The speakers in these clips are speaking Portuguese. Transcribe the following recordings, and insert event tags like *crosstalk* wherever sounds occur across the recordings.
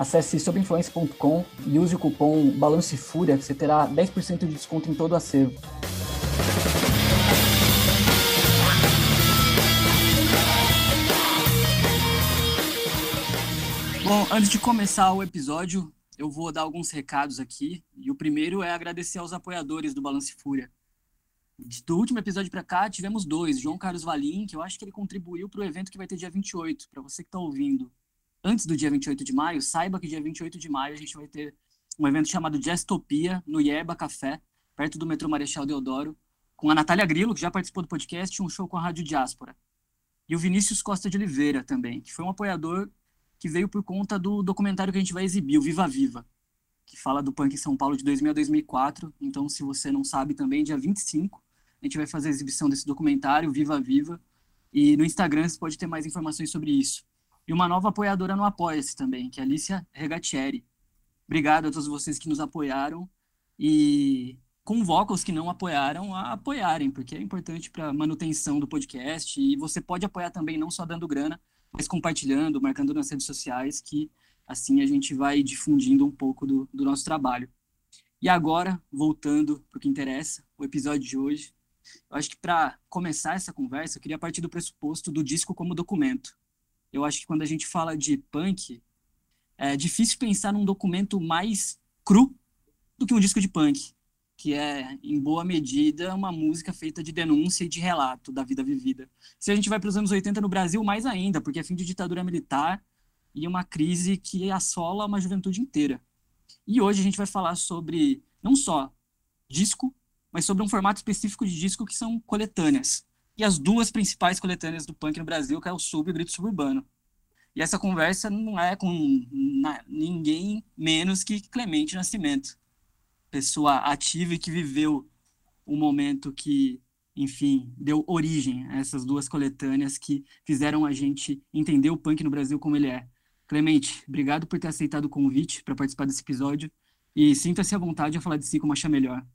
Acesse sobinfluência.com e use o cupom BALANCEFúria que você terá 10% de desconto em todo o acervo. Bom, antes de começar o episódio, eu vou dar alguns recados aqui. E o primeiro é agradecer aos apoiadores do Balance Fúria. Do último episódio para cá, tivemos dois. João Carlos Valim, que eu acho que ele contribuiu para o evento que vai ter dia 28. Para você que está ouvindo, antes do dia 28 de maio, saiba que dia 28 de maio a gente vai ter um evento chamado Jazztopia, no Yerba Café, perto do metrô Marechal Deodoro, com a Natália Grillo, que já participou do podcast, um show com a Rádio Diáspora. E o Vinícius Costa de Oliveira também, que foi um apoiador que veio por conta do documentário que a gente vai exibir, o Viva Viva, que fala do punk em São Paulo de 2000 a 2004. Então, se você não sabe também, dia 25, a gente vai fazer a exibição desse documentário, Viva Viva. E no Instagram você pode ter mais informações sobre isso. E uma nova apoiadora no Apoia-se também, que é Alicia Regatieri. Obrigado a todos vocês que nos apoiaram e convoco os que não apoiaram a apoiarem, porque é importante para a manutenção do podcast. E você pode apoiar também, não só dando grana, mas compartilhando, marcando nas redes sociais, que assim a gente vai difundindo um pouco do, do nosso trabalho. E agora, voltando para o que interessa, o episódio de hoje, eu acho que para começar essa conversa, eu queria partir do pressuposto do disco como documento. Eu acho que quando a gente fala de punk, é difícil pensar num documento mais cru do que um disco de punk, que é, em boa medida, uma música feita de denúncia e de relato da vida vivida. Se a gente vai para os anos 80 no Brasil, mais ainda, porque é fim de ditadura militar e uma crise que assola uma juventude inteira. E hoje a gente vai falar sobre, não só disco, mas sobre um formato específico de disco que são coletâneas. E as duas principais coletâneas do punk no Brasil, que é o Sub e o Grito Suburbano. E essa conversa não é com ninguém menos que Clemente Nascimento, pessoa ativa e que viveu o momento que, enfim, deu origem a essas duas coletâneas que fizeram a gente entender o punk no Brasil como ele é. Clemente, obrigado por ter aceitado o convite para participar desse episódio e sinta-se à vontade a falar de si como achar melhor.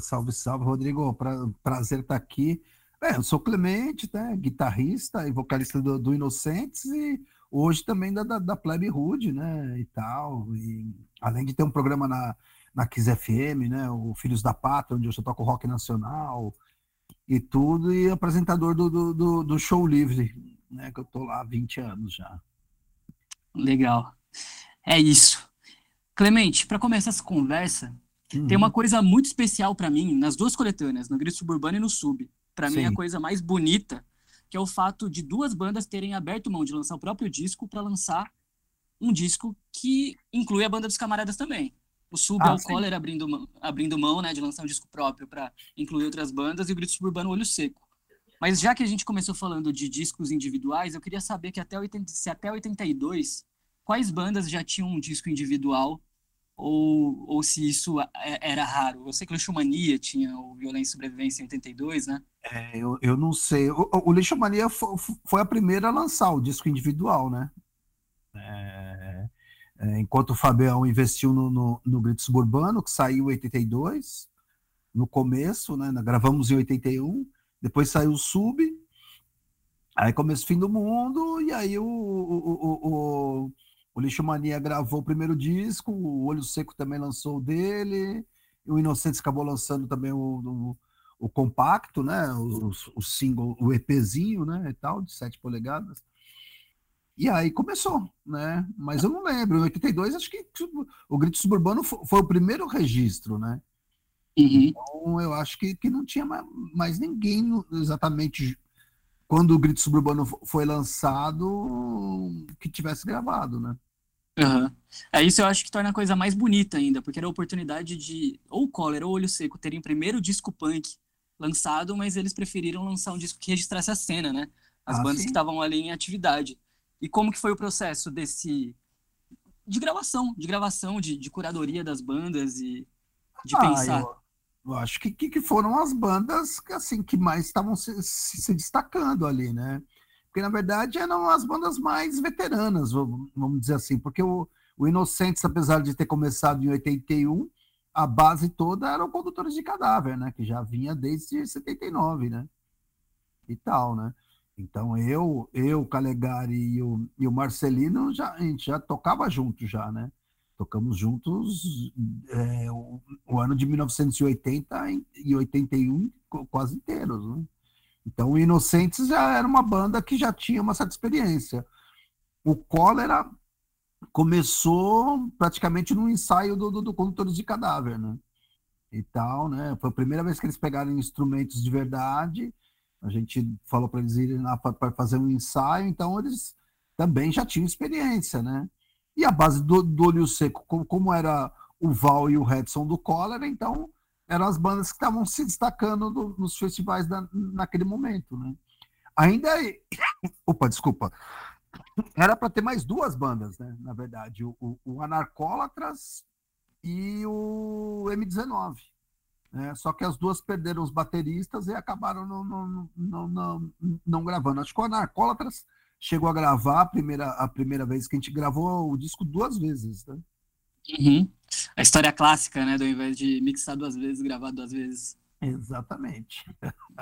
Salve, salve, Rodrigo. Pra, prazer estar aqui. É, eu sou Clemente, né, guitarrista e vocalista do, do Inocentes e hoje também da, da, da Plebe Rude, né, e tal. E, além de ter um programa na, na Kiss FM, né, o Filhos da Pátria, onde eu só toco rock nacional e tudo, e apresentador do, do, do, do Show Livre, né, que eu tô lá há 20 anos já. Legal. É isso. Clemente, para começar essa conversa, Uhum. Tem uma coisa muito especial para mim nas duas coletâneas, no Grito Suburbano e no Sub. Para mim, a coisa mais bonita, que é o fato de duas bandas terem aberto mão de lançar o próprio disco para lançar um disco que inclui a banda dos camaradas também. O Sub ah, é o Collar abrindo, mão, abrindo mão né, de lançar um disco próprio para incluir outras bandas e o Grito Suburbano Olho Seco. Mas já que a gente começou falando de discos individuais, eu queria saber que até 80, se até 82, quais bandas já tinham um disco individual ou, ou se isso é, era raro. Eu sei que Lixomania tinha o Violência e Sobrevivência em 82, né? É, eu, eu não sei. O, o Lixomania foi, foi a primeira a lançar o disco individual, né? É, é, enquanto o Fabião investiu no, no, no Grito Suburbano, que saiu em 82, no começo, né? Gravamos em 81, depois saiu o Sub, aí começou o Fim do Mundo, e aí o, o, o o Lixo Mania gravou o primeiro disco, o Olho Seco também lançou o dele, o Inocentes acabou lançando também o, o, o compacto, né? O, o, single, o EPzinho, né? E tal, de 7 polegadas. E aí começou, né? Mas eu não lembro. Em 82, acho que tipo, o Grito Suburbano foi, foi o primeiro registro, né? Uhum. Então eu acho que, que não tinha mais, mais ninguém exatamente quando o Grito Suburbano foi lançado, que tivesse gravado, né? Uhum. É isso eu acho que torna a coisa mais bonita ainda, porque era a oportunidade de ou Cólera ou Olho Seco terem o primeiro disco punk lançado, mas eles preferiram lançar um disco que registrasse a cena, né? As ah, bandas sim. que estavam ali em atividade. E como que foi o processo desse de gravação, de gravação, de, de curadoria das bandas e de ah, pensar? Eu, eu acho que, que foram as bandas que, assim, que mais estavam se, se, destacando ali, né? Porque, na verdade, eram as bandas mais veteranas, vamos dizer assim, porque o, o Inocentes, apesar de ter começado em 81, a base toda eram condutores de cadáver, né? Que já vinha desde 79, né? E tal, né? Então eu, eu, Calegari e o, e o Marcelino já a gente já tocava junto já, né? Tocamos juntos é, o, o, ano de 1980 e 81 quase inteiros, né? Então o Inocentes já era uma banda que já tinha uma certa experiência. O Cólera começou praticamente no ensaio do, do, do Condutores de Cadáver, né? E tal, né? Foi a primeira vez que eles pegaram instrumentos de verdade. A gente falou para eles irem lá para fazer um ensaio, então eles também já tinham experiência, né? E a base do, do Olho Seco, como, como era o Val e o Redson do Cólera, então eram as bandas que estavam se destacando do, nos festivais da, naquele momento, né? Ainda. *coughs* Opa, desculpa era para ter mais duas bandas, né? Na verdade, o, o, o Anarcólatras e o M19. Né? Só que as duas perderam os bateristas e acabaram não, não, não, não, não gravando. Acho que o Anarcólatras chegou a gravar a primeira, a primeira vez que a gente gravou o disco duas vezes, né? Uhum. A história clássica, né? Do invés de mixar duas vezes, gravar duas vezes. Exatamente.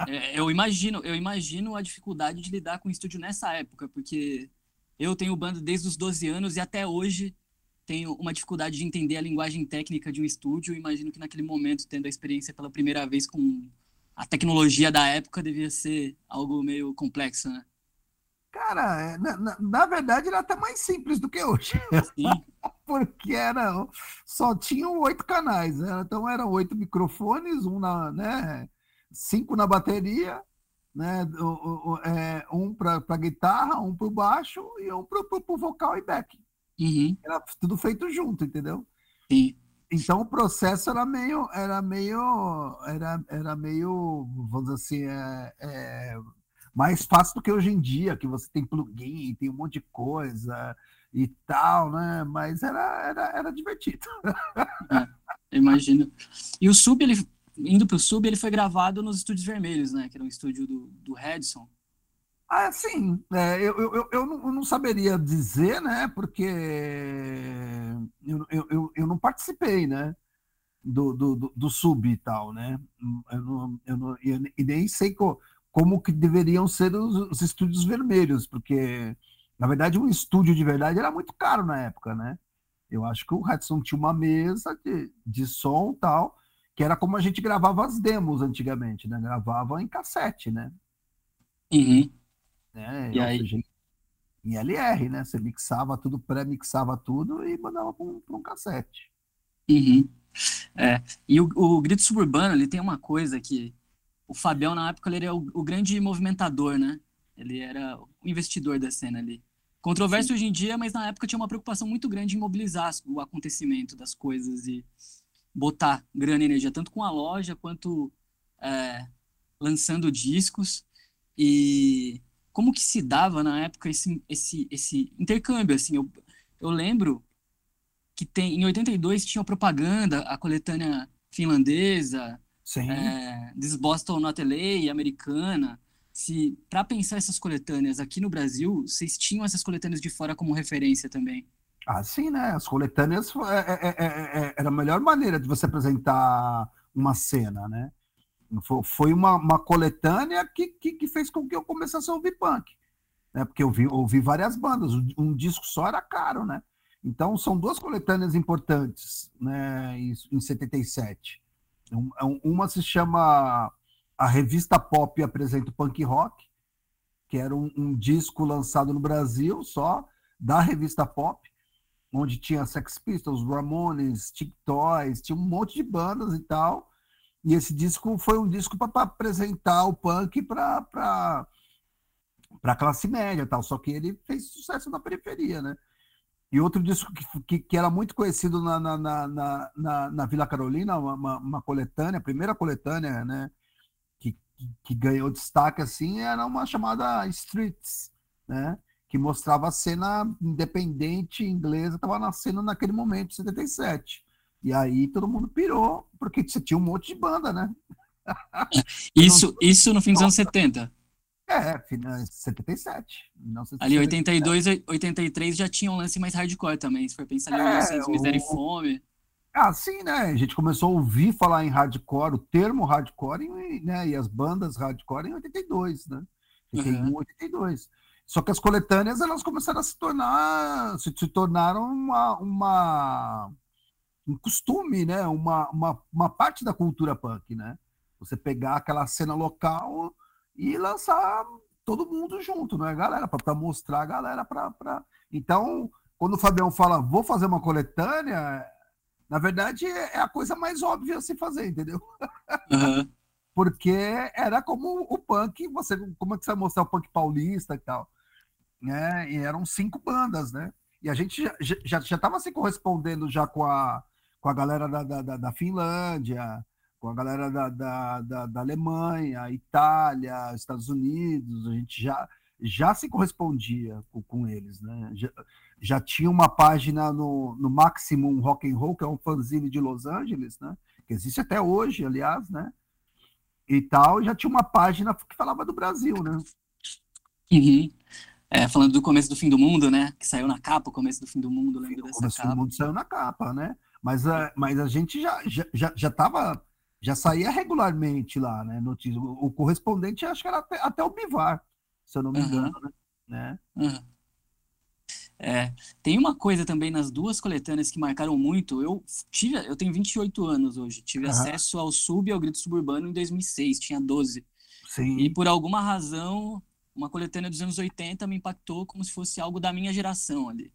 É, eu imagino, eu imagino a dificuldade de lidar com o estúdio nessa época, porque eu tenho banda desde os 12 anos e até hoje tenho uma dificuldade de entender a linguagem técnica de um estúdio. Imagino que naquele momento, tendo a experiência pela primeira vez com a tecnologia da época, devia ser algo meio complexo, né? Cara, é, na, na, na verdade era até mais simples do que hoje. Sim. *laughs* Porque era, só tinham oito canais, né? então eram oito microfones, um na, né, cinco na bateria, né? O, o, é, um para guitarra, um para o baixo e um para o vocal e back. Uhum. Era tudo feito junto, entendeu? Sim. Então o processo era meio, era meio, era, era meio, vamos dizer assim, é, é, mais fácil do que hoje em dia, que você tem plugin, tem um monte de coisa e tal, né? Mas era, era, era divertido. É, imagino. E o Sub, ele indo pro Sub, ele foi gravado nos Estúdios Vermelhos, né? Que era um estúdio do, do Redson. Ah, sim. É, eu, eu, eu, não, eu, não, saberia dizer, né? Porque eu, eu, eu, não participei, né? Do, do, do, sub e tal, né? Eu não, eu não, e nem sei co, como que deveriam ser os, os, estúdios vermelhos, porque, na verdade, um estúdio de verdade era muito caro na época, né? Eu acho que o Redson tinha uma mesa de, de som tal, que era como a gente gravava as demos antigamente, né? Gravava em cassete, né? Uhum. Né? E aí? Seja, em LR, né? Você mixava tudo, pré-mixava tudo e mandava para um, um, cassete. Uhum. É. E o, o Grito Suburbano, ele tem uma coisa que o Fabião, na época, ele era o, o grande movimentador, né? Ele era o investidor da cena ali. Controverso Sim. hoje em dia, mas na época tinha uma preocupação muito grande em mobilizar o acontecimento das coisas e botar grana e energia, tanto com a loja quanto é, lançando discos. E como que se dava na época esse, esse, esse intercâmbio? Assim, eu, eu lembro que tem, em 82 tinha propaganda, a coletânea finlandesa, é, This Boston Not LA, americana. Se para pensar essas coletâneas aqui no Brasil, vocês tinham essas coletâneas de fora como referência também? Ah, sim, né? As coletâneas é, é, é, era a melhor maneira de você apresentar uma cena, né? Foi uma, uma coletânea que, que, que, fez com que eu começasse a ouvir punk. Né? Porque eu vi, ouvi várias bandas, um disco só era caro, né? Então são duas coletâneas importantes né, em 77. Uma se chama A Revista Pop Apresenta o Punk Rock, que era um, um disco lançado no Brasil só, da revista Pop onde tinha Sex Pistols, Ramones, Tic Toys, tinha um monte de bandas e tal. E esse disco foi um disco para apresentar o punk para para classe média tal, só que ele fez sucesso na periferia, né? E outro disco que, que, que era muito conhecido na, na, na, na, na Vila Carolina, uma, uma, coletânea, a primeira coletânea, né? Que, que, que ganhou destaque assim, era uma chamada Streets, né? que mostrava a cena independente inglesa, estava nascendo naquele momento, 77. E aí todo mundo pirou, porque você tinha um monte de banda, né? *laughs* isso, isso no fim dos anos 70. É, 77. Ali 82, 83 já tinha um lance mais hardcore também, se for pensar em é, Miséria e Fome. Ah, sim, né? A gente começou a ouvir falar em hardcore, o termo hardcore, né? E as bandas hardcore em 82, né? 81, uhum. 82. Só que as coletâneas, elas começaram a se tornar, se, se tornaram uma, uma, um costume, né? Uma, uma, uma parte da cultura punk, né? Você pegar aquela cena local e lançar todo mundo junto, né, galera? Para mostrar a galera. Pra, pra... Então, quando o Fabião fala, vou fazer uma coletânea, na verdade é a coisa mais óbvia a se fazer, entendeu? Uhum. *laughs* Porque era como o punk, você, como é que você vai mostrar o punk paulista e tal? Né? E eram cinco bandas, né? E a gente já já, já tava se correspondendo já com a, com a galera da, da, da Finlândia, com a galera da, da, da, da, Alemanha, Itália, Estados Unidos, a gente já, já se correspondia com, com eles, né? Já, já, tinha uma página no, no Maximum Rock and Roll, que é um fanzine de Los Angeles, né? Que existe até hoje, aliás, né? E tal, já tinha uma página que falava do Brasil, né? Uhum. É, falando do começo do fim do mundo, né? Que saiu na capa, o começo do fim do mundo, lembro dessa começo capa. do mundo saiu na capa, né? Mas, a, mas a gente já já, já, já tava já saía regularmente lá, né? Notícia. O, correspondente, acho que era até, até o Bivar, se eu não me engano, uhum. né? Uhum. É, tem uma coisa também nas duas coletâneas que marcaram muito. Eu tive, eu tenho 28 anos hoje, tive uhum. acesso ao Sub e ao Grito Suburbano em 2006, tinha 12. Sim. E por alguma razão, uma coletânea dos anos 80 me impactou como se fosse algo da minha geração ali.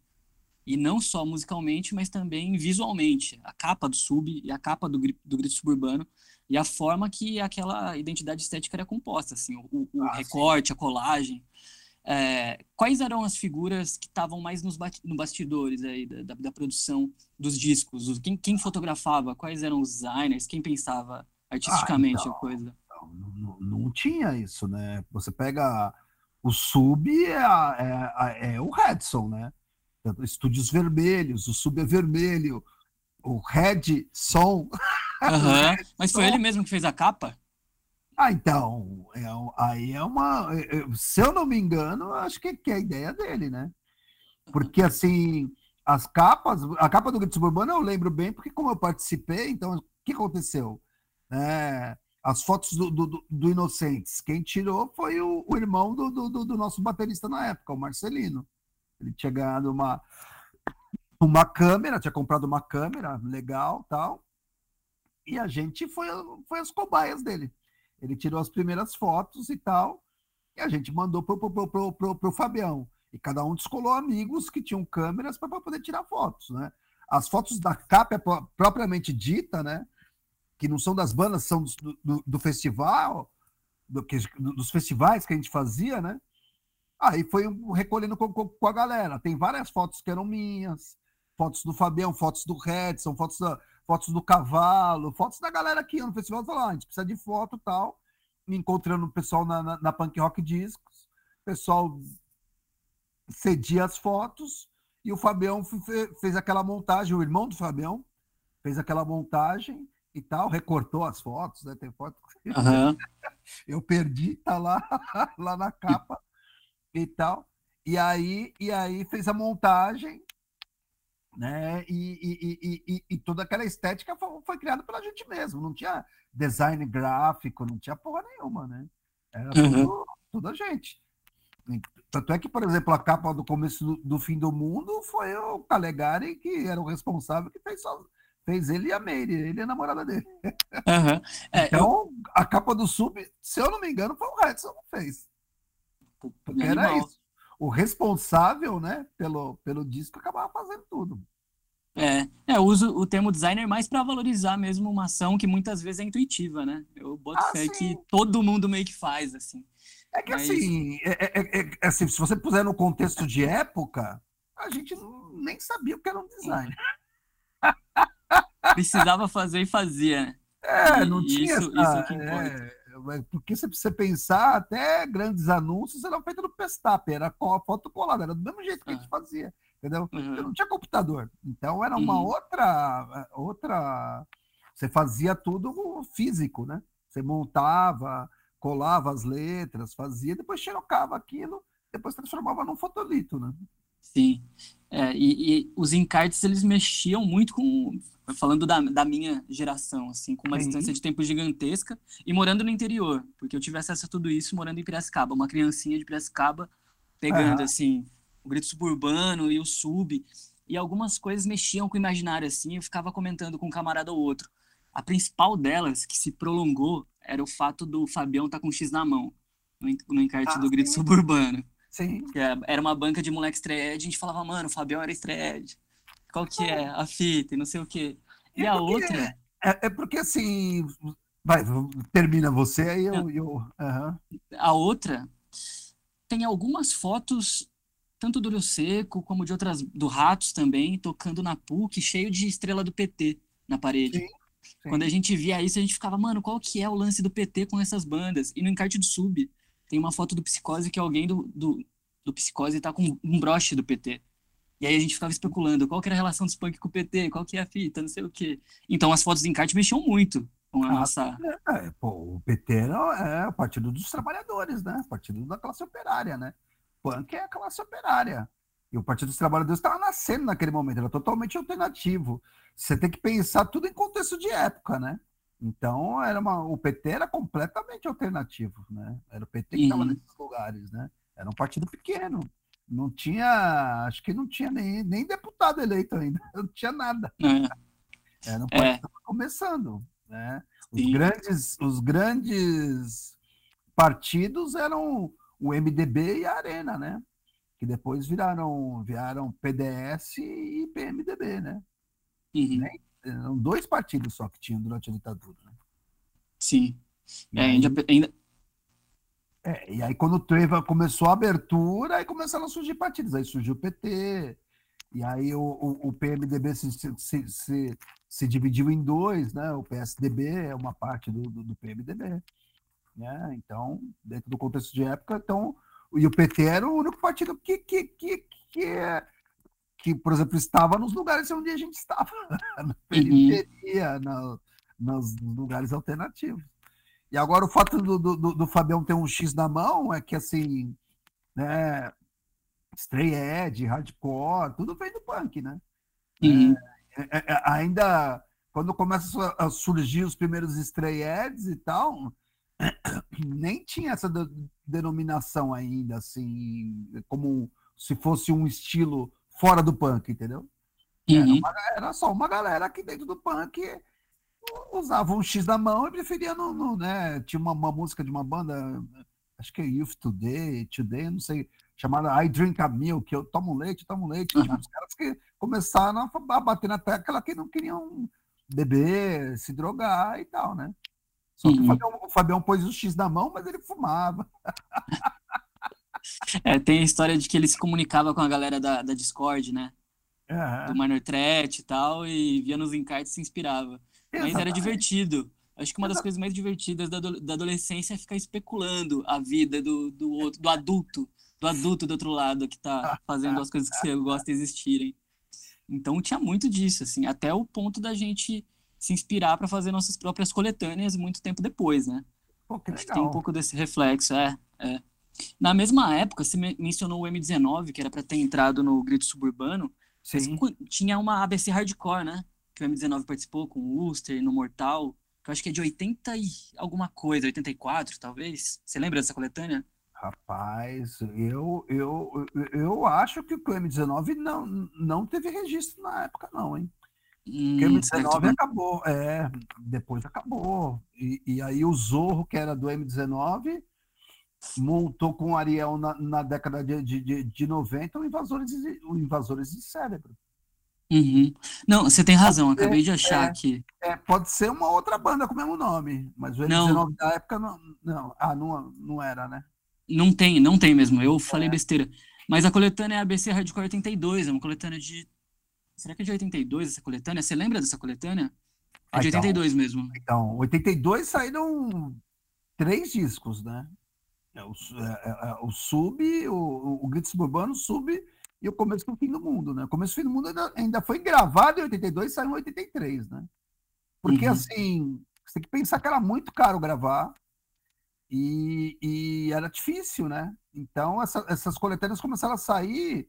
E não só musicalmente, mas também visualmente. A capa do sub e a capa do, do grito suburbano e a forma que aquela identidade estética era composta, assim, o, o ah, recorte, sim. a colagem. É, quais eram as figuras que estavam mais nos no bastidores aí da, da, da produção dos discos? Quem, quem, fotografava? Quais eram os designers? Quem pensava artisticamente ah, então, a coisa? Não, não, não, tinha isso, né? Você pega o sub é, é, é o Redson, né? Estúdios Vermelhos, o Sub é vermelho, o Red Som. *laughs* Uhum. Mas foi ele mesmo que fez a capa? Ah, então, é, aí é uma. É, é, se eu não me engano, acho que, que é a ideia dele, né? Porque assim, as capas, a capa do Grito Suburbano eu lembro bem, porque como eu participei, então o que aconteceu? É, as fotos do, do, do, Inocentes, quem tirou foi o, o irmão do, do, do, nosso baterista na época, o Marcelino. Ele tinha ganhado uma, uma câmera, tinha comprado uma câmera legal tal. E a gente foi, foi as cobaias dele. Ele tirou as primeiras fotos e tal. E a gente mandou pro, pro, pro, pro, pro Fabião. E cada um descolou amigos que tinham câmeras para poder tirar fotos, né? As fotos da capa propriamente dita, né? Que não são das bandas, são do, do, do festival, do, dos festivais que a gente fazia, né? Aí foi recolhendo com, com, com, a galera. Tem várias fotos que eram minhas, fotos do Fabião, fotos do Redson, fotos, da, fotos do Cavalo, fotos da galera que ia no festival falou, ah, a gente precisa de foto e tal. Me encontrando o pessoal na, na, na, Punk Rock Discos, o pessoal cedia as fotos e o Fabião fez aquela montagem, o irmão do Fabião fez aquela montagem e tal, recortou as fotos, né? Tem foto. Uhum. *laughs* Eu perdi, tá lá, *laughs* lá na capa e tal. E aí, e aí fez a montagem, né? E, e, e, e toda aquela estética foi, foi, criada pela gente mesmo. Não tinha design gráfico, não tinha porra nenhuma, né? Era uhum. tudo, tudo a gente. Tanto é que, por exemplo, a capa do começo do, do fim do mundo foi o Calegari, que era o responsável, que fez, só, fez ele e a Meire, ele e a namorada dele. Uhum. É, então, eu... a capa do sub, se eu não me engano, foi o Redson que fez. Porque era isso. O responsável, né, pelo, pelo disco acabava fazendo tudo. É, é, eu uso o termo designer mais para valorizar mesmo uma ação que muitas vezes é intuitiva, né? Eu boto ah, fé que todo mundo meio que faz, assim. É que Mas... assim, é, é, é, é, assim, se você puser no contexto de época, a gente nem sabia o que era um designer. Precisava fazer e fazia. Né? É, não e tinha isso, essa, isso é que importa. Porque se você pensar, até grandes anúncios eram feitos no Pestap, era foto colada, era do mesmo jeito que a gente ah. fazia. entendeu? Uhum. não tinha computador. Então era uma uhum. outra, outra. Você fazia tudo físico, né? Você montava, colava as letras, fazia, depois xerocava aquilo, depois transformava num fotolito, né? Sim. É, e, e, os encartes, eles mexiam muito com, falando da, da minha geração, assim, com uma Sim. distância de tempo gigantesca e morando no interior, porque eu tive acesso a tudo isso morando em Piracicaba, uma criancinha de Piracicaba pegando, assim, o grito suburbano e o sub, e algumas coisas mexiam com o imaginário, assim, eu ficava comentando com um camarada ou outro. A principal delas, que se prolongou, era o fato do Fabião estar tá com um X na mão, no, no encarte ah, do grito suburbano. Sim. Era uma banca de moleque estreed, a gente falava, mano, o Fabião era estreed. Qual que é? A fita e não sei o quê. E, a outra... É, é, porque, assim... Vai, termina você, aí eu... eu uhum. A outra tem algumas fotos tanto do Rio Seco como de outras do Ratos também, tocando na PUC, cheio de estrela do PT na parede. Sim, sim. Quando a gente via isso, a gente ficava, mano, qual que é o lance do PT com essas bandas? E no encarte do Sub, tem uma foto do Psicose que alguém do, do, do Psicose tá com um broche do PT. E aí a gente ficava especulando qual que era a relação dos punk com o PT, qual que é a fita, não sei o quê. Então as fotos do encarte mexiam muito com a ah, nossa... É, pô, o PT é o partido dos trabalhadores, né? O partido da classe operária, né? Punk é a classe operária. E o Partido dos Trabalhadores estava nascendo naquele momento, era totalmente alternativo. Você tem que pensar tudo em contexto de época, né? Então, era uma, o PT era completamente alternativo, né? Era o PT que estava nesses lugares, né? Era um partido pequeno. Não tinha, acho que não tinha nem, nem deputado eleito ainda, *laughs* não tinha nada. É. Era um partido é. que estava começando, né? Os grandes, os grandes partidos eram o MDB e a Arena, né? Que depois viraram, viraram PDS e PMDB, né? Uhum. Nem, eram dois partidos só que tinham durante a ditadura. Né? Sim. É, aí, ainda, ainda... É, e aí quando teve, começou a abertura, aí começaram a surgir partidos. Aí surgiu o PT, e aí o, o, o PMDB se, se, se, se, dividiu em dois, né? O PSDB é uma parte do, do, do PMDB. Né? Então, dentro do contexto de época, então, e o PT era o único partido que, que, que, que, é que, por exemplo, estava nos lugares onde a gente estava, *laughs* na uhum. periferia, uhum. na, nos lugares alternativos. E agora o fato do, do, do, Fabião ter um X na mão é que, assim, né, Stray Edge, hardcore, tudo vem do punk, né? Uhum. É, é, ainda, quando começa a surgir os primeiros Stray Eds e tal, *coughs* nem tinha essa denominação ainda, assim, como se fosse um estilo fora do punk, entendeu? Uhum. Era, uma, era, só uma galera aqui dentro do punk usava um X na mão e preferia no, no né? Tinha uma, uma, música de uma banda, acho que é Youth Today, Today, não sei, chamada I Drink a Milk, eu tomo leite, tomo leite. Uhum. Tipo, os caras que começaram a bater na tecla que não queriam beber, se drogar e tal, né? Só que uhum. o, Fabião, o Fabião pôs o X na mão, mas ele fumava. *laughs* É, tem a história de que ele se comunicava com a galera da, da Discord, né? Uhum. Do Minor Threat e tal, e via nos encartes e se inspirava. Exatamente. Mas era divertido. Acho que uma das coisas mais divertidas da, da adolescência é ficar especulando a vida do, do, outro, do adulto, do adulto do outro lado que tá fazendo as coisas que você gosta existirem. Então tinha muito disso, assim, até o ponto da gente se inspirar para fazer nossas próprias coletâneas muito tempo depois, né? Pô, que Acho que tem um pouco desse reflexo, é, é. Na mesma época, você mencionou o M19, que era para ter entrado no Grito Suburbano, Sim. tinha uma ABC Hardcore, né? Que o M19 participou com o Uster, no Mortal, que eu acho que é de 80 e alguma coisa, 84 talvez. Você lembra dessa coletânea? Rapaz, eu, eu, eu acho que o M19 não, não teve registro na época, não, hein? Hum, Porque o M19 acabou, é, depois acabou. E, e aí o Zorro, que era do M19, montou com o Ariel na, na década de, de, de 90 o Invasores, o Invasores de Cérebro. Uhum. Não, você tem razão, pode acabei ser, de achar é, que. É, pode ser uma outra banda com o mesmo nome, mas o M19 não. da época não, não, ah, não, não era, né? Não tem, não tem mesmo, eu falei é. besteira. Mas a coletânea é ABC Hardcore 82, é uma coletânea de. Será que é de 82 essa coletânea? Você lembra dessa coletânea? É de ah, então, 82 mesmo. Então, 82 saíram três discos, né? É, o, é, é, o Sub, o, o Grito Suburbano, Sub e o começo do fim do mundo, né? O começo do fim do mundo ainda, ainda foi gravado em 82 e saiu em 83, né? Porque, uhum. assim, você tem que pensar que era muito caro gravar e, e era difícil, né? Então, essa, essas coletâneas começaram a sair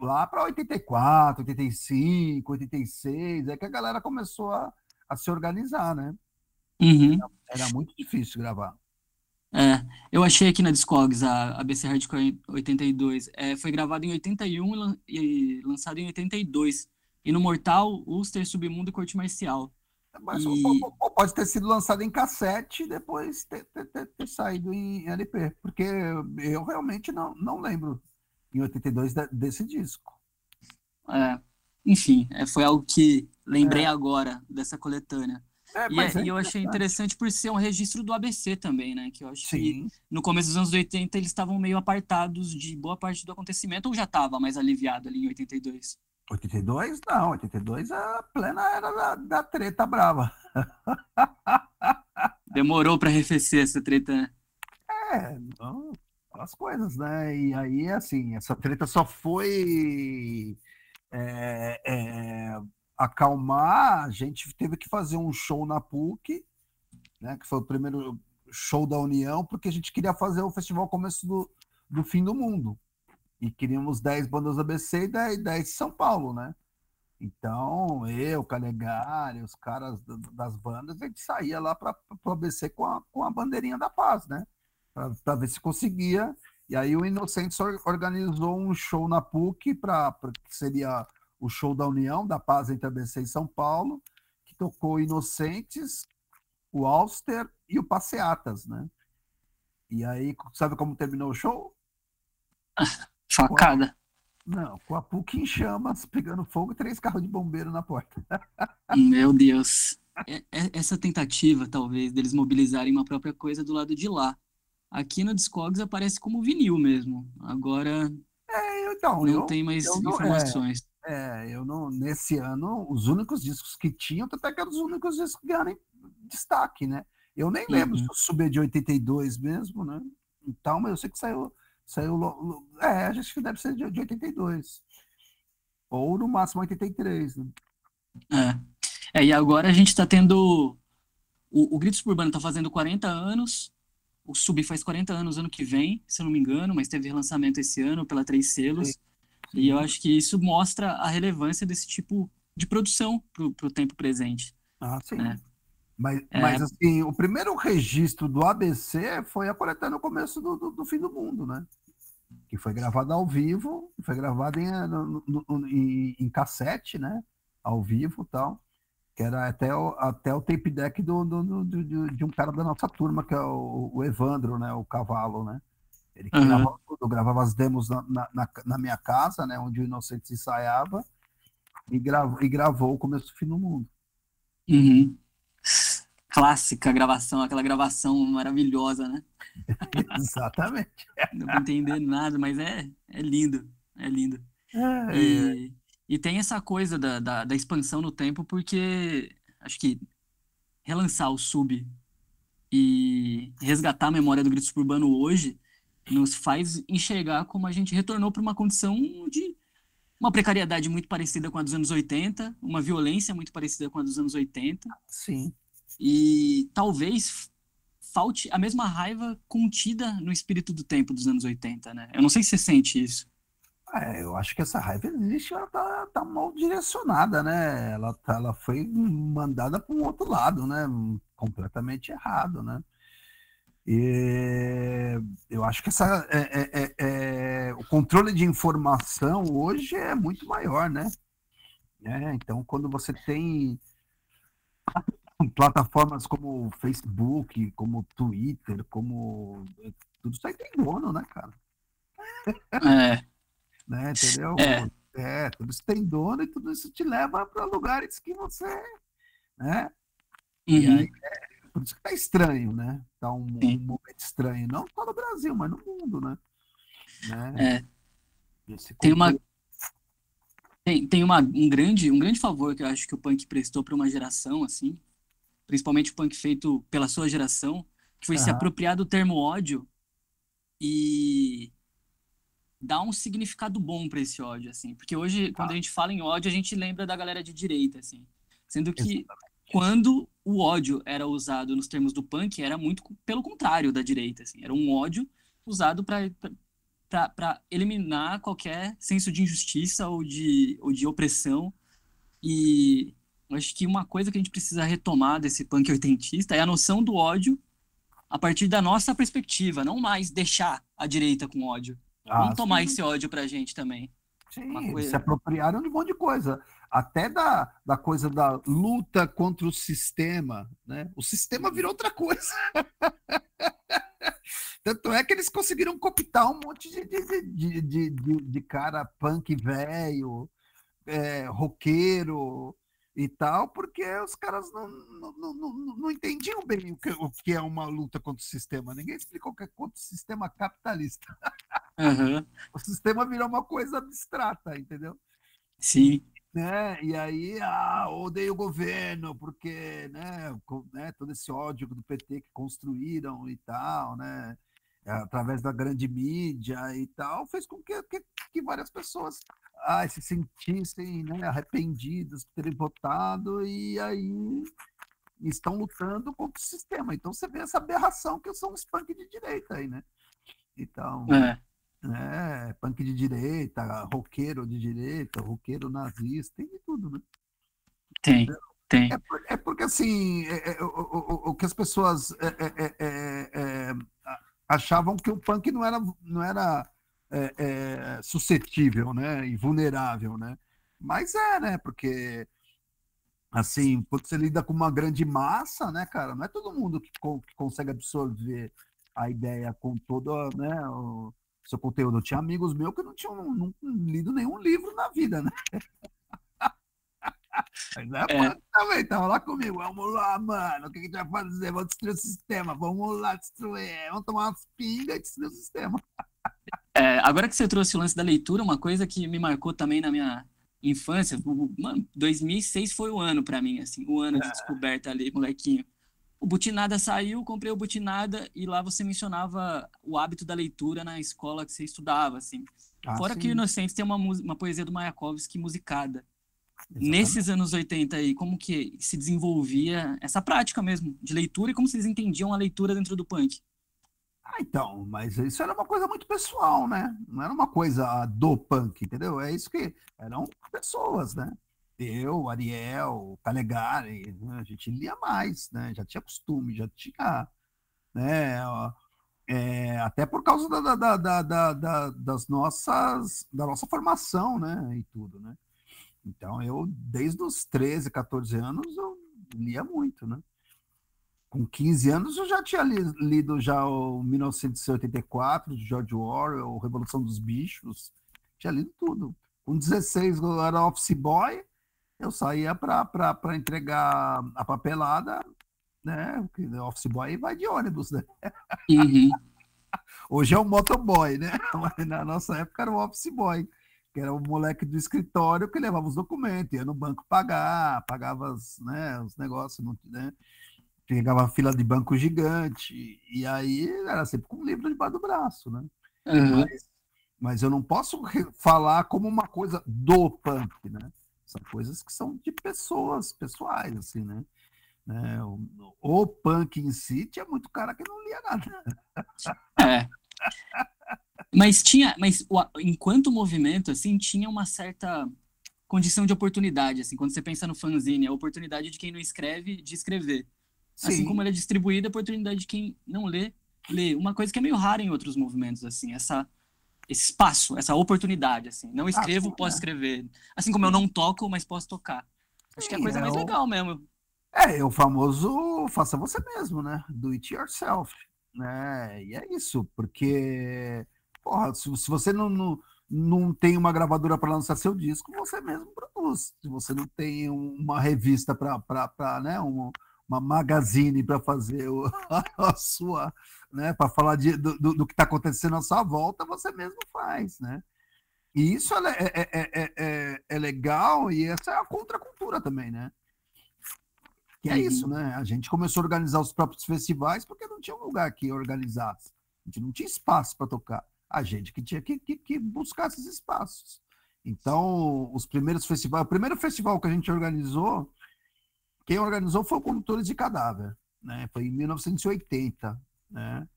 lá para 84, 85, 86, é que a galera começou a, a se organizar, né? Uhum. Era, era, muito difícil gravar. É, eu achei aqui na Discogs a ABC Hardcore 82. É, foi gravado em 81 e lançado em 82. E no Mortal, Ulster, Submundo e Corte Marcial. Mas e... pode ter sido lançado em cassete e depois ter, ter, ter, ter, saído em LP. Porque eu realmente não, não lembro em 82 desse disco. É, enfim, é, foi algo que lembrei é. agora dessa coletânea. É, e, é, é, eu achei interessante por ser um registro do ABC também, né? Que eu acho Sim. que no começo dos anos 80 eles estavam meio apartados de boa parte do acontecimento, ou já estava mais aliviado ali em 82? 82? Não, 82 é a plena era da, da treta brava. *laughs* Demorou para arrefecer essa treta, né? É, não, as coisas, né? E aí, assim, essa treta só foi é, é, acalmar, a gente teve que fazer um show na PUC, né, que foi o primeiro show da União, porque a gente queria fazer o festival começo do, do fim do mundo. E queríamos 10 bandas ABC e 10, 10 de São Paulo, né? Então, eu, Calegari, os caras das bandas, a gente saía lá para o ABC com a, com a bandeirinha da paz, né? Para ver se conseguia. E aí o Inocentes organizou um show na PUC, para que seria o show da União, da Paz entre ABC e São Paulo, que tocou Inocentes, o Alster e o Passeatas, né? E aí, sabe como terminou o show? *laughs* Facada. Não, com a PUC em chamas, pegando fogo e três carros de bombeiro na porta. *laughs* Meu Deus. É, é, essa tentativa, talvez, deles mobilizarem uma própria coisa do lado de lá. Aqui no Discogs aparece como vinil mesmo. Agora. É, então, não eu, tem mais eu informações. É, eu não, nesse ano, os únicos discos que tinham, até que eram os únicos discos que ganharam destaque, né? Eu nem lembro uhum. se subir de 82 mesmo, né? Então, mas eu sei que saiu, saiu, é, acho que deve ser de, de 82. Ou no máximo 83, né? É. é e agora a gente está tendo. O, o Grito Suburbano está fazendo 40 anos. O Sub faz 40 anos ano que vem, se eu não me engano, mas teve relançamento esse ano pela Três Selos. E eu acho que isso mostra a relevância desse tipo de produção para o tempo presente. Ah, sim. Né? Mas, é... mas, assim, o primeiro registro do ABC foi a coletânea no começo do, do, do, fim do mundo, né? Que foi gravado ao vivo, foi gravado em, no, no, em, em, cassete, né? Ao vivo e tal. Que era até o, até o tape deck do, do, do, de um cara da nossa turma, que é o, o Evandro, né? O Cavalo, né? Ele uhum. gravava tudo, gravava as demos na, na, na, minha casa, né, onde o Inocentes ensaiava, e, gravou, e gravou o começo do fim do mundo. Uhum. Clássica gravação, aquela gravação maravilhosa, né? *laughs* Exatamente. Não vou entender nada, mas é, é lindo, é lindo. É, e, e, tem essa coisa da, da, da expansão no tempo, porque acho que relançar o sub e resgatar a memória do Grito Suburbano hoje nos faz enxergar como a gente retornou para uma condição de uma precariedade muito parecida com a dos anos 80, uma violência muito parecida com a dos anos 80. Sim. E talvez falte a mesma raiva contida no espírito do tempo dos anos 80, né? Eu não sei se você sente isso. É, eu acho que essa raiva existe, ela tá, tá mal direcionada, né? Ela, tá, ela foi mandada para um outro lado, né? Completamente errado, né? E eu acho que essa, é, é, é, é, o controle de informação hoje é muito maior, né? É, então, quando você tem *laughs* plataformas como Facebook, como Twitter, como tudo isso aí tem dono, né, cara? É. *laughs* né, entendeu? É. é, tudo isso tem dono e tudo isso te leva para lugares que você, né? Uhum. E aí é, por isso que tá estranho, né? Tá um, um momento estranho, não só no Brasil, mas no mundo, né? né? É. Tem uma tem, tem uma, um, grande, um grande favor que eu acho que o punk prestou para uma geração, assim, principalmente o punk feito pela sua geração, que foi uhum. se apropriar do termo ódio e dar um significado bom para esse ódio, assim. Porque hoje, quando a gente fala em ódio, a gente lembra da galera de direita, assim. Sendo que Exatamente. Quando o ódio era usado nos termos do punk, era muito pelo contrário da direita, assim. Era um ódio usado para eliminar qualquer senso de injustiça ou de, ou de opressão. E acho que uma coisa que a gente precisa retomar desse punk oitentista é a noção do ódio a partir da nossa perspectiva, não mais deixar a direita com ódio. Ah, Vamos tomar sim. esse ódio pra gente também. Sim, se apropriaram de um monte de coisa. Até da, da coisa da luta contra o sistema, né? O sistema virou outra coisa. *laughs* Tanto é que eles conseguiram copiar um monte de, de, de, de, de cara punk velho, é, roqueiro, e tal, porque os caras não, não, não, não, entendiam bem o que, o que é uma luta contra o sistema. Ninguém explicou o que é contra o sistema capitalista. Uhum. *laughs* O sistema virou uma coisa abstrata, entendeu? Sim. Né? E aí, ah, odeio o governo, porque né, né, todo esse ódio do PT que construíram e tal, né? através da grande mídia e tal, fez com que, que, que várias pessoas ah, se sentissem né, arrependidos por terem votado e aí estão lutando contra o sistema. Então você vê essa aberração que são os punk de direita aí, né? Então, é. É punk de direita, roqueiro de direita, roqueiro nazista, tem de tudo, né? Tem, tem. É, é porque assim, é, é, o, o, o, que as pessoas é, é, achavam que o punk não era, não era é, é, suscetível, né, e vulnerável, né? Mas é, né? Porque assim, quando você lida com uma grande massa, né, cara, não é todo mundo que, que consegue absorver a ideia com todo, né, o seu conteúdo. Eu tinha amigos meus que não tinham não, não lido nenhum livro na vida, né? *laughs* Mas é, é. também, tava lá comigo. Vamos lá, mano. O que a gente vai fazer? Vamos destruir o sistema. Vamos lá destruir. Vamos tomar umas pingas e destruir o sistema. É, agora que você trouxe o lance da leitura, uma coisa que me marcou também na minha infância, mano, 2006 foi o ano para mim, assim, o ano de é. descoberta ali, molequinho. O Butinada saiu, comprei o Butinada e lá você mencionava o hábito da leitura na escola que você estudava, assim. Ah, Fora sim. que o Inocentes tem uma, uma poesia do Mayakovsky musicada. Exatamente. Nesses anos 80 aí, como que se desenvolvia essa prática mesmo de leitura e como vocês entendiam a leitura dentro do punk? Ah, então, mas isso era uma coisa muito pessoal, né? Não era uma coisa do punk, entendeu? É isso que eram pessoas, né? Eu, Ariel, Calegari, né? a gente lia mais, né? Já tinha costume, já tinha, né? É, até por causa da, da, da, da, das nossas, da nossa formação, né? E tudo, né? Então, eu, desde os 13, 14 anos, eu lia muito, né? com 15 anos eu já tinha lido já o 1984 de George Orwell, Revolução dos Bichos, tinha lido tudo. Com 16 eu era office boy, eu saía para entregar a papelada, né? Porque office boy vai de ônibus, né? Uhum. *laughs* Hoje é o motoboy, né? *laughs* Mas na nossa época era o office boy, que era o moleque do escritório que levava os documentos, ia no banco pagar, pagava os, né, os negócios, né? pegava fila de banco gigante, e aí era sempre com um livro debaixo do braço, né? Uhum. Mas, mas, eu não posso falar como uma coisa do punk, né? São coisas que são de pessoas, pessoais, assim, né? né? O, o punk em si tinha muito cara que não lia nada. É. Mas tinha, mas enquanto movimento, assim, tinha uma certa condição de oportunidade, assim, quando você pensa no fanzine, a oportunidade de quem não escreve de escrever. Assim Sim. Assim como ela é distribuída, a oportunidade de quem não lê, lê. Uma coisa que é meio rara em outros movimentos, assim, essa esse espaço, essa oportunidade, assim. Não ah, escrevo, ah, posso é. escrever. Assim como eu não toco, mas posso tocar. Acho que é a coisa é mais o... legal mesmo. É, é, o famoso faça você mesmo, né? Do it yourself, né? E é isso, porque, porra, se, se você não, não, não tem uma gravadora para lançar seu disco, você mesmo produz. Se você não tem uma revista para, né, um, uma magazine para fazer o, *laughs* a sua, né, para falar de, do, do que está acontecendo à sua volta, você mesmo faz, né? E isso é, é, é, é, é legal e essa é a contracultura também, né? Que é isso, né? A gente começou a organizar os próprios festivais porque não tinha um lugar que organizasse. A gente não tinha espaço para tocar. a gente que tinha que, que, que buscar esses espaços. Então, os primeiros festivais, o primeiro festival que a gente organizou, quem organizou foi o Condutores de Cadáver, né? Foi em 1980, né?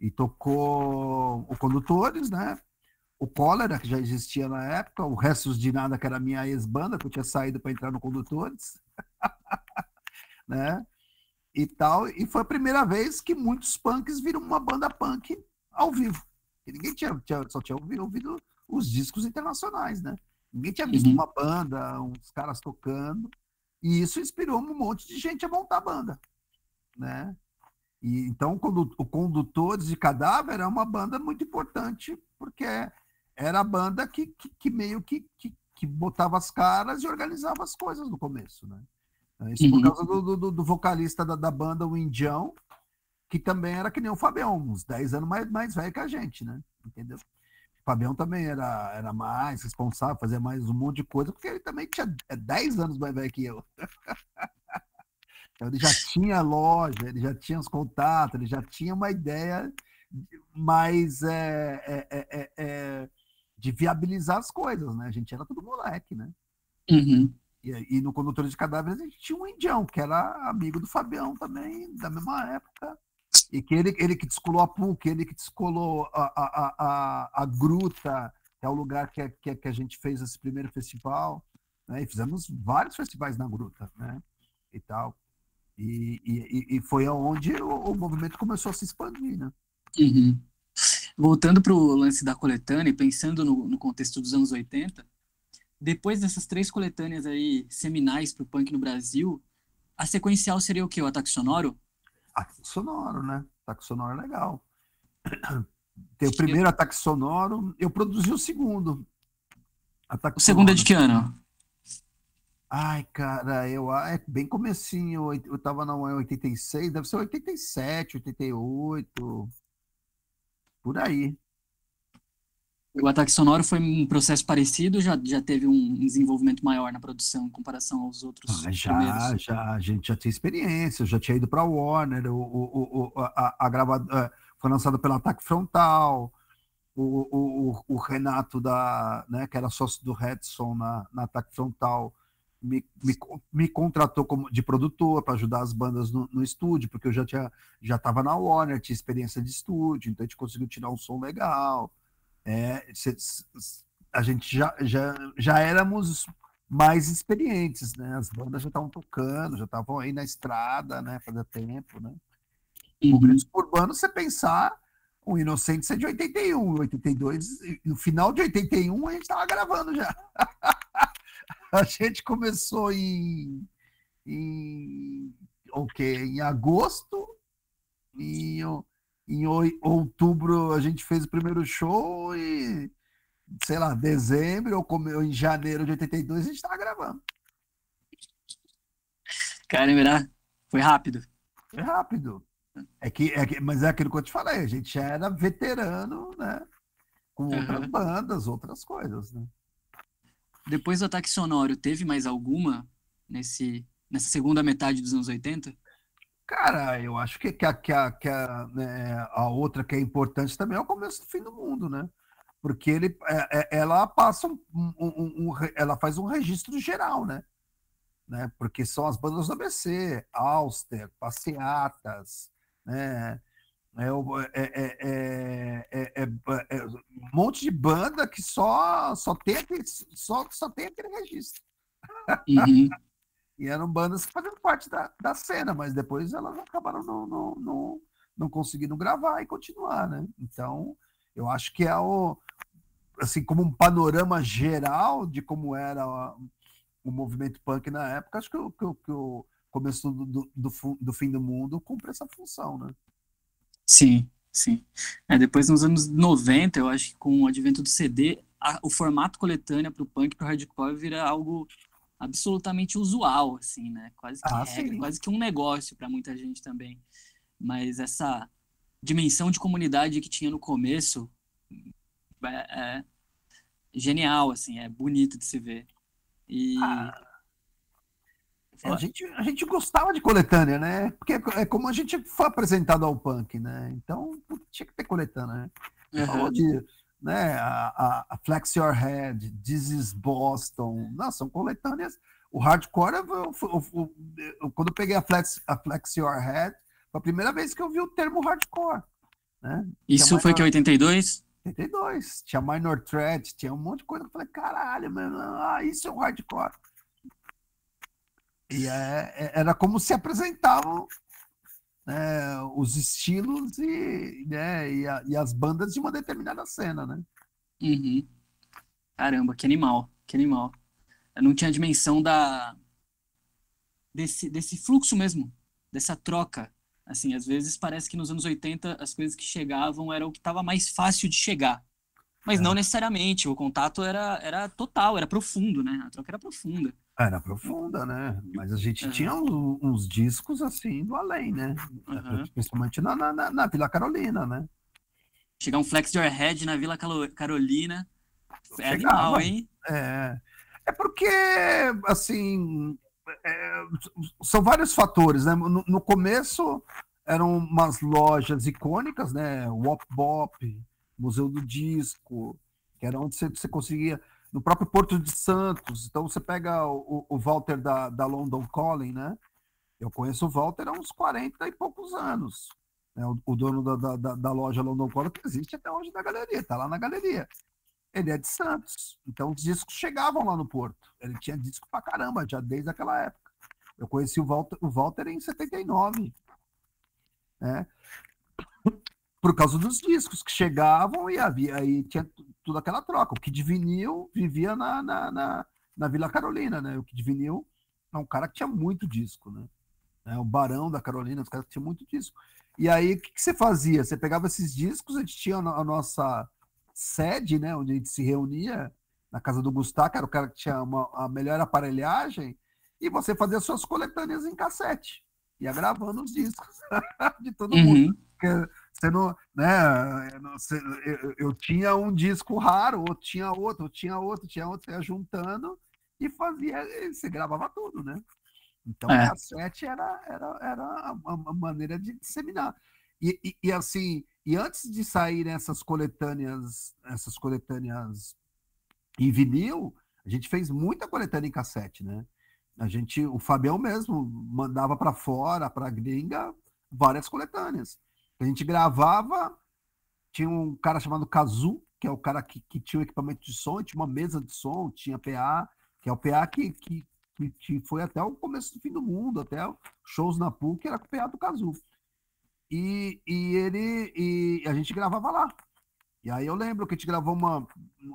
E tocou o Condutores, né? O Cólera, que já existia na época, o Restos de Nada, que era a minha ex-banda, que eu tinha saído para entrar no Condutores, *laughs* né? E tal, e foi a primeira vez que muitos punks viram uma banda punk ao vivo. E ninguém tinha, tinha só tinha ouvido, ouvido os discos internacionais, né? Ninguém tinha visto uhum. uma banda, uns caras tocando, e isso inspirou um monte de gente a montar banda, né? E então o Condutores de Cadáver é uma banda muito importante porque era a banda que, que, que meio que, que, que, botava as caras e organizava as coisas no começo, né? Isso uhum. por causa do, do, do vocalista da, da, banda, o Indião, que também era que nem o Fabião, uns 10 anos mais, mais velho que a gente, né? Entendeu? Fabião também era, era mais responsável, fazia mais um monte de coisa, porque ele também tinha 10 é, anos mais velho que eu. então, *laughs* ele já tinha loja, ele já tinha os contatos, ele já tinha uma ideia mais é, é, é, é, de viabilizar as coisas, né? A gente era tudo moleque, né? Uhum. E, e, no condutor de Cadáveres a gente tinha um indião, que era amigo do Fabião também, da mesma época. E que ele, ele que descolou a PUC, ele que descolou a, a, a, a Gruta, que é o lugar que, que, que a gente fez esse primeiro festival. Né? E fizemos vários festivais na Gruta, né? E tal. E, e, e foi aonde o, o, movimento começou a se expandir, né? Uhum. Voltando para o lance da coletânea pensando no, no, contexto dos anos 80, depois dessas três coletâneas aí seminais para o punk no Brasil, a sequencial seria o quê? O Ataque Sonoro? Ataque sonoro, né? Ataque sonoro é legal. Tem o primeiro ataque sonoro, eu produzi o segundo. Ataque o segundo sonoro. é de que ano? Ai, cara, eu é bem comecinho, eu tava na 86, deve ser 87, 88, por aí. O ataque sonoro foi um processo parecido, já, já teve um desenvolvimento maior na produção em comparação aos outros ah, já, primeiros? Já, a gente já tinha experiência, já tinha ido para Warner, o, o, o, a, a gravadora foi lançada pelo Ataque Frontal, o, o, o, Renato, da, né, que era sócio do Redson na, na Ataque Frontal, me, me, me contratou como de produtor para ajudar as bandas no, no, estúdio, porque eu já tinha já estava na Warner, tinha experiência de estúdio, então a gente conseguiu tirar um som legal. É, a gente já, já, já éramos mais experientes, né? As bandas já estavam tocando, já estavam aí na estrada, né? Fazia tempo, né? Uhum. O Gritos Urbano, você pensar, o Inocentes é de 81, 82, no final de 81 a gente estava gravando já. *laughs* a gente começou em, em, okay, em agosto, em, em outubro a gente fez o primeiro show e, sei lá, dezembro ou, em janeiro de 82 a gente estava gravando. Caramba, foi rápido. Foi rápido. É que, é que, mas é aquilo que eu te falei, a gente já era veterano, né? Com outras uhum. bandas, outras coisas, né? Depois do ataque sonoro, teve mais alguma nesse, nessa segunda metade dos anos 80? Cara, eu acho que, que, a, que, a, que a, né, a outra que é importante também é o começo do fim do mundo, né? Porque ele, é, é, ela passa um, um, um, um, ela faz um registro geral, né? né? Porque são as bandas do ABC, Auster, Passeatas, né? É, é, é, é, um monte de banda que só, só, tem, aquele, só, só tem aquele registro. Uhum. E eram bandas faziam parte da, da cena, mas depois elas acabaram não, não, não, não conseguindo gravar e continuar, né? Então, eu acho que é o assim como um panorama geral de como era o movimento punk na época, acho que, o, que, que o começo do, do, do, fim do mundo cumpre essa função, né? Sim, sim. É, depois, nos anos 90, eu acho que com o advento do CD, a, o formato coletânea para o punk para o hardcore vira algo absolutamente usual, assim, né? Quase que, ah, regra, quase que um negócio para muita gente também. Mas essa dimensão de comunidade que tinha no começo é, é genial, assim, é bonito de se ver. E ah, a gente, a gente gostava de coletânea, né? Porque é como a gente foi apresentado ao punk, né? Então tinha que ter coletânea, né? Uhum. Falou de né, a, a, Flex Your Head, This is Boston. Não, são coletâneas. O hardcore, eu, eu, eu, quando eu peguei a Flex, a Flex Your Head, foi a primeira vez que eu vi o termo hardcore. Né? Isso foi minor... que 82? 82. Tinha Minor Threat, tinha um monte de coisa. Eu falei, caralho, mano, ah, isso é o hardcore. E é, é, era como se apresentavam né, os estilos e, né, e, a, e, as bandas de uma determinada cena, né? Uhum. Caramba, que animal, que animal. Eu não tinha dimensão da desse, desse fluxo mesmo, dessa troca. Assim, às vezes parece que nos anos 80 as coisas que chegavam era o que estava mais fácil de chegar. Mas é. não necessariamente, o contato era, era total, era profundo, né? A troca era profunda. Era profunda, né? Mas a gente uhum. tinha uns, uns, discos assim do além, né? Uhum. Principalmente na, na, na, Vila Carolina, né? Chegar um Flex Your Head na Vila Carolina. É animal, hein? É. É porque, assim, é, são vários fatores, né? No, no, começo eram umas lojas icônicas, né? Wop Bop, Museu do Disco, que era onde você, você conseguia no próprio Porto de Santos. Então você pega o, o Walter da, da London Calling, né? Eu conheço o Walter há uns 40 e poucos anos. Né? O, o, dono da, da, da, loja London Calling que existe até hoje na galeria, está lá na galeria. Ele é de Santos, então os discos chegavam lá no Porto. Ele tinha disco pra caramba, já desde aquela época. Eu conheci o Walter, o Walter em 79. Né? Por causa dos discos que chegavam e havia aí tinha tudo aquela troca. O Kid Vinil vivia na, na, na, na, Vila Carolina, né? O Kid Vinil é um cara que tinha muito disco, né? É, o Barão da Carolina, os caras que tinham muito disco. E aí, o que, que, você fazia? Você pegava esses discos, a gente tinha a nossa sede, né? Onde a gente se reunia, na casa do Gustavo, que era o cara que tinha uma, a melhor aparelhagem, e você fazia suas coletâneas em cassete. Ia gravando os discos *laughs* de todo uhum. mundo. Porque você não, né? Eu, eu, tinha um disco raro, outro tinha outro, outro tinha outro, tinha outro, você ia juntando e fazia, você gravava tudo, né? Então, é. cassete era, era, era uma maneira de disseminar. E, e, e, assim, e antes de saírem essas coletâneas, essas coletâneas em vinil, a gente fez muita coletânea em cassete, né? A gente, o Fabião mesmo mandava para fora, para gringa, várias coletâneas. A gente gravava, tinha um cara chamado Kazu, que é o cara que, que tinha um equipamento de som, tinha uma mesa de som, tinha PA, que é o PA que, que, que foi até o começo do fim do mundo, até shows na PUC, era com o PA do Kazu. E, e ele e a gente gravava lá. E aí eu lembro que a gente gravou uma.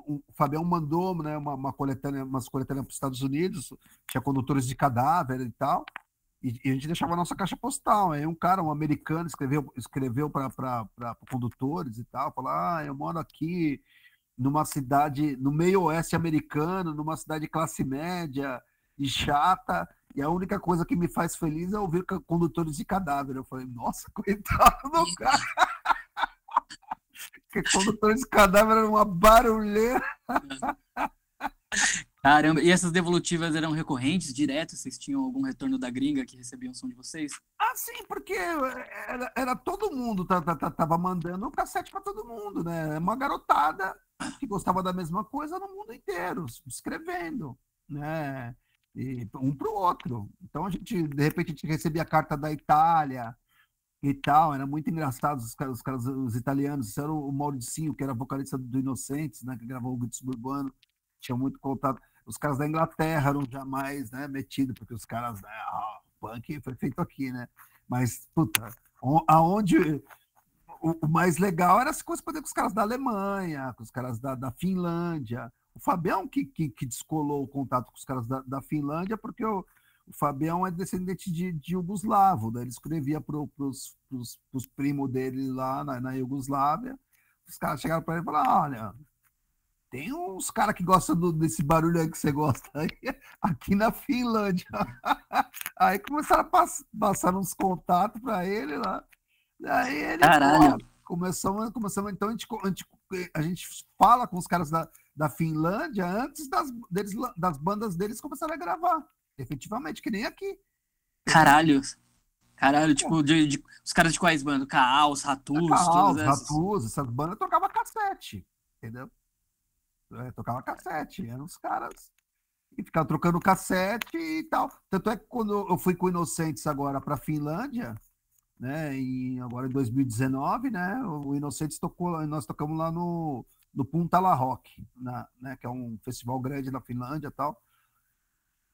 o Fabião mandou né, uma, uma coletânea, umas coletâneas para os Estados Unidos, tinha condutores de cadáver e tal. E, e, a gente deixava a nossa caixa postal. Aí um cara, um americano, escreveu, escreveu para condutores e tal, falou: Ah, eu moro aqui numa cidade, no meio oeste americano, numa cidade de classe média e chata, e a única coisa que me faz feliz é ouvir condutores de cadáver. Eu falei, nossa, *laughs* coitado do cara. que condutores de cadáver era uma barulheira. *laughs* Caramba, e essas devolutivas eram recorrentes, direto? Vocês tinham algum retorno da gringa que recebia um som de vocês? Ah, sim, porque era, era todo mundo, tava mandando um cassete para todo mundo, né? Uma garotada que gostava da mesma coisa no mundo inteiro, escrevendo, né? E um para o outro. Então a gente, de repente, a gente recebia a carta da Itália e tal, era muito engraçado os caras, os, caras, os italianos. Isso era o Mauricinho, que era vocalista do Inocentes, né? Que gravou o Grito Suburbano, tinha muito contato os caras da Inglaterra eram jamais né, metidos, porque os caras, né, ah, punk foi feito aqui, né? Mas, puta, aonde o, o mais legal era as coisas com os caras da Alemanha, com os caras da, da Finlândia. O Fabião que, que, que, descolou o contato com os caras da, da Finlândia, porque o, o Fabião é descendente de, de Yugoslavo, né? ele escrevia para os primos dele lá na, na. Os caras chegaram para ele e falaram: olha, tem uns caras que gostam do, desse barulho aí que você gosta aí, *laughs* aqui na Finlândia. *laughs* Aí começaram a pass, passar uns contatos para ele lá. Aí ele Caralho. Pô, começamos, começamos, então a gente, a gente, a gente fala com os caras da, da Finlândia antes das, deles, das bandas deles começarem a gravar. Efetivamente, que nem aqui. Caralho. Caralho, tipo, de, de, os caras de quais bandas? Caos, Ratus, Caos, Ratus, essas bandas tocavam cassete, entendeu? É, tocava cassete, eram os caras e ficava trocando cassete e tal. Tanto é que quando eu fui com Inocentes agora para Finlândia, né, em, agora em 2019, né, o Inocentes tocou, nós tocamos lá no, no Puntala Rock, na, né, que é um festival grande na Finlândia e tal.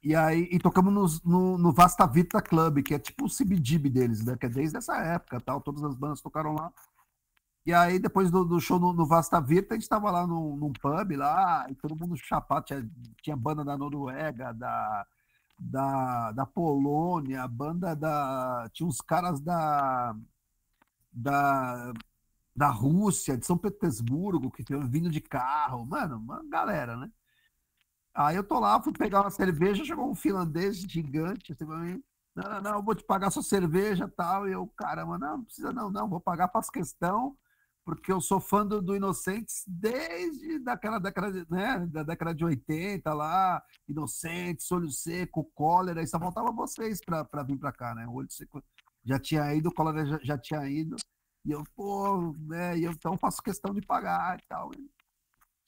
E aí e tocamos no, no, no Vasta Vita Club, que é tipo o CBGB deles, né, que é desde essa época, tal, todas as bandas tocaram lá. E aí, depois do, do show no, no, Vasta Virta, a gente estava lá num, num, pub lá, e todo mundo chapado, tinha, tinha banda da Noruega, da, da, da Polônia, banda da. Tinha uns caras da. da da Rússia, de São Petersburgo, que tinham vindo de carro, mano, uma galera, né? Aí eu tô lá, fui pegar uma cerveja, chegou um finlandês gigante, assim, pra mim, não, não, não, eu vou te pagar sua cerveja tal, e eu, caramba, não, não precisa não, não, vou pagar, faço questão, porque eu sou fã do, do Inocentes desde daquela década, né, da década de 80 lá, Inocentes, Olho Seco, Cólera, e só faltava vocês para vir para cá, né? O Olho Seco já tinha ido, o Cólera já, já, tinha ido, e eu, pô, né, e eu então faço questão de pagar e tal.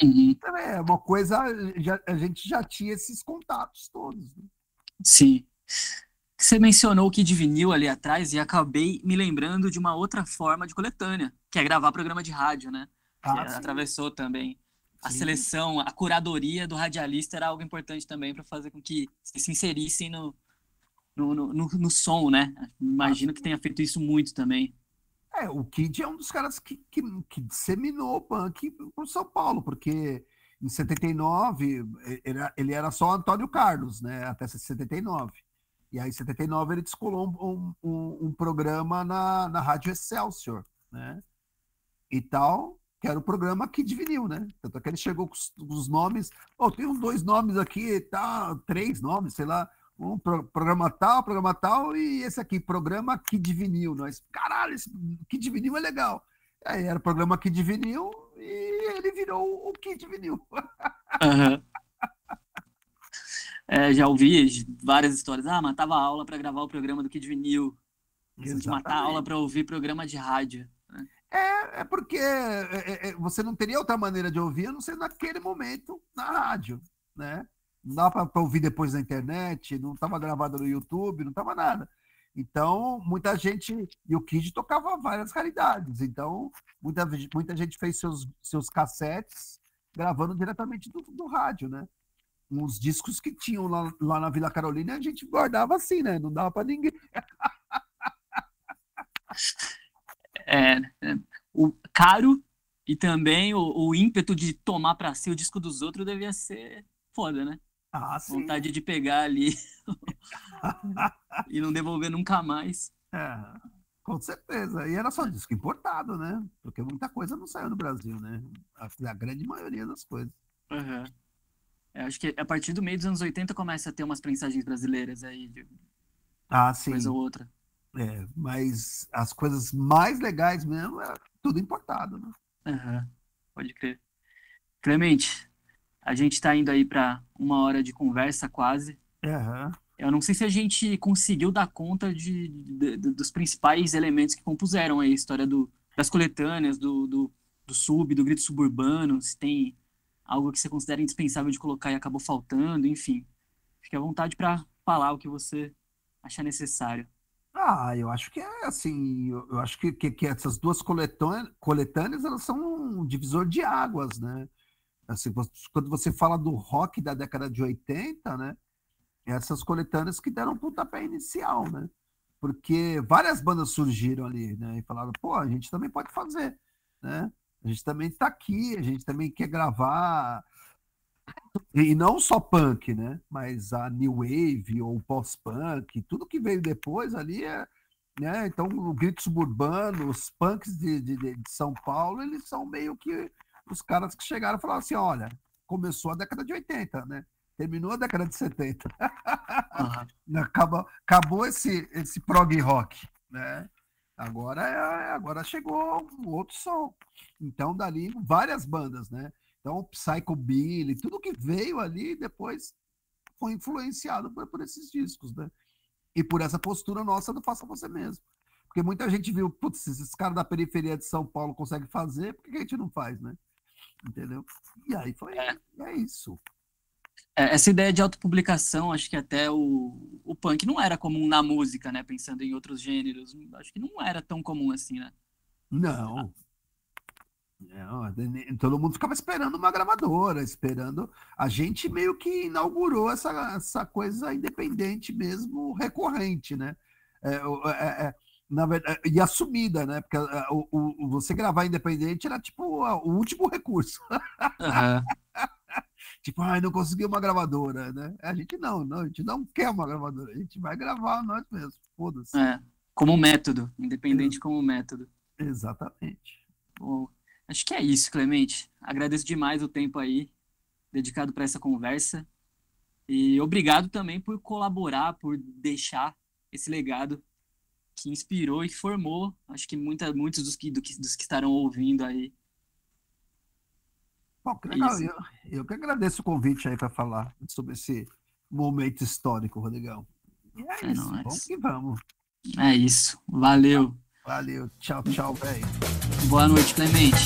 Uhum. Então, é uma coisa, já, a gente já tinha esses contatos todos. Né? Sim. Você mencionou o Kid Vinil ali atrás e acabei me lembrando de uma outra forma de coletânea, que é gravar programa de rádio, né? Ah, que atravessou também. A sim. seleção, a curadoria do radialista era algo importante também para fazer com que se inserissem no, no, no, no, no som, né? Imagino ah, que tenha feito isso muito também. É, o Kid é um dos caras que, que, que disseminou o punk por São Paulo, porque em 79 ele era, ele era só Antônio Carlos, né? Até 79. E aí, em 79, ele descolou um, um, um, programa na, na Rádio Excelsior, né? E tal, que era o programa Kid Vinil, né? Tanto é que ele chegou com os, os nomes. Oh, tem uns dois nomes aqui, tá, três nomes, sei lá. Um pro, programa tal, programa tal, e esse aqui, programa Kid Vinil. Nós, caralho, esse Kid Vinil é legal. Aí era o programa Kid Vinil e ele virou o Kid Vinil. Uhum. É, já ouvi várias histórias. Ah, matava a aula para gravar o programa do Kid Vinil. De matar a aula para ouvir programa de rádio. É, é porque é, é, é, você não teria outra maneira de ouvir a não ser naquele momento na rádio, né? Não dava para ouvir depois na internet, não estava gravado no YouTube, não estava nada. Então, muita gente. E o Kid tocava várias raridades. Então, muita, muita gente fez seus, seus cassetes gravando diretamente do, do rádio, né? uns discos que tinham lá, lá na Vila Carolina, a gente guardava assim, né? Não dava para ninguém. *laughs* É, é, o caro e também o, o ímpeto de tomar para si o disco dos outros devia ser foda, né? Ah, sim. Vontade de pegar ali *laughs* e não devolver nunca mais. É, com certeza. E era só disco importado, né? Porque muita coisa não saiu no Brasil, né? A, a grande maioria das coisas. Uhum. Eu acho que a partir do meio dos anos 80 começa a ter umas prensagens brasileiras aí de ah, sim. coisa ou outra. É, mas as coisas mais legais mesmo é tudo importado, né? Uhum, pode crer. Clemente, a gente está indo aí para uma hora de conversa quase. Uhum. Eu não sei se a gente conseguiu dar conta de, de, de, dos principais elementos que compuseram a história do, das coletâneas, do, do, do sub, do grito suburbano, se tem algo que você considera indispensável de colocar e acabou faltando, enfim. Fique à vontade para falar o que você achar necessário. Ah, eu acho que é assim, eu acho que, que, que essas duas coletâneas, elas são um divisor de águas, né? Assim, quando você fala do rock da década de 80, né? Essas coletâneas que deram um pontapé inicial, né? Porque várias bandas surgiram ali, né? E falaram, pô, a gente também pode fazer, né? A gente também está aqui, a gente também quer gravar. E não só punk, né? Mas a new wave ou pós-punk, tudo que veio depois ali é. Né? Então, o grito suburbano, os punks de, de, de São Paulo, eles são meio que os caras que chegaram e falaram assim: olha, começou a década de 80, né? Terminou a década de 70. Uhum. *laughs* acabou, acabou esse, esse prog rock, né? Agora, é, agora chegou um outro som. Então, dali, várias bandas, né? Então, Psycho Billy, tudo que veio ali depois foi influenciado por, por esses discos, né? e por essa postura nossa do faça você mesmo. Porque muita gente viu, putz, esses caras da periferia de São Paulo conseguem fazer, por que a gente não faz, né? Entendeu? E aí foi, é, é isso. É, essa ideia de autopublicação, acho que até o, o punk não era comum na música, né? Pensando em outros gêneros. Acho que não era tão comum assim, né? Não. Não, todo mundo ficava esperando uma gravadora, esperando. A gente meio que inaugurou essa, essa coisa independente mesmo, recorrente, né? É, é, é, na verdade, e assumida, né? Porque é, o, o, você gravar independente era tipo o último recurso. Uhum. *laughs* tipo, ai, não consegui uma gravadora, né? A gente não, não, a gente não quer uma gravadora, a gente vai gravar nós mesmos, foda-se. É, como método, independente é. como método. Exatamente. Bom, acho que é isso, Clemente. Agradeço demais o tempo aí dedicado para essa conversa. E obrigado também por colaborar, por deixar esse legado que inspirou e formou, acho que muita, muitos dos que, do que, dos que estarão ouvindo aí. Bom, que legal. Eu, eu, que agradeço o convite aí para falar sobre esse momento histórico, Rodrigão. E é, é isso, nóis. vamos que vamos. É isso, valeu. Valeu, tchau, tchau, velho. Boa noite, Clemente.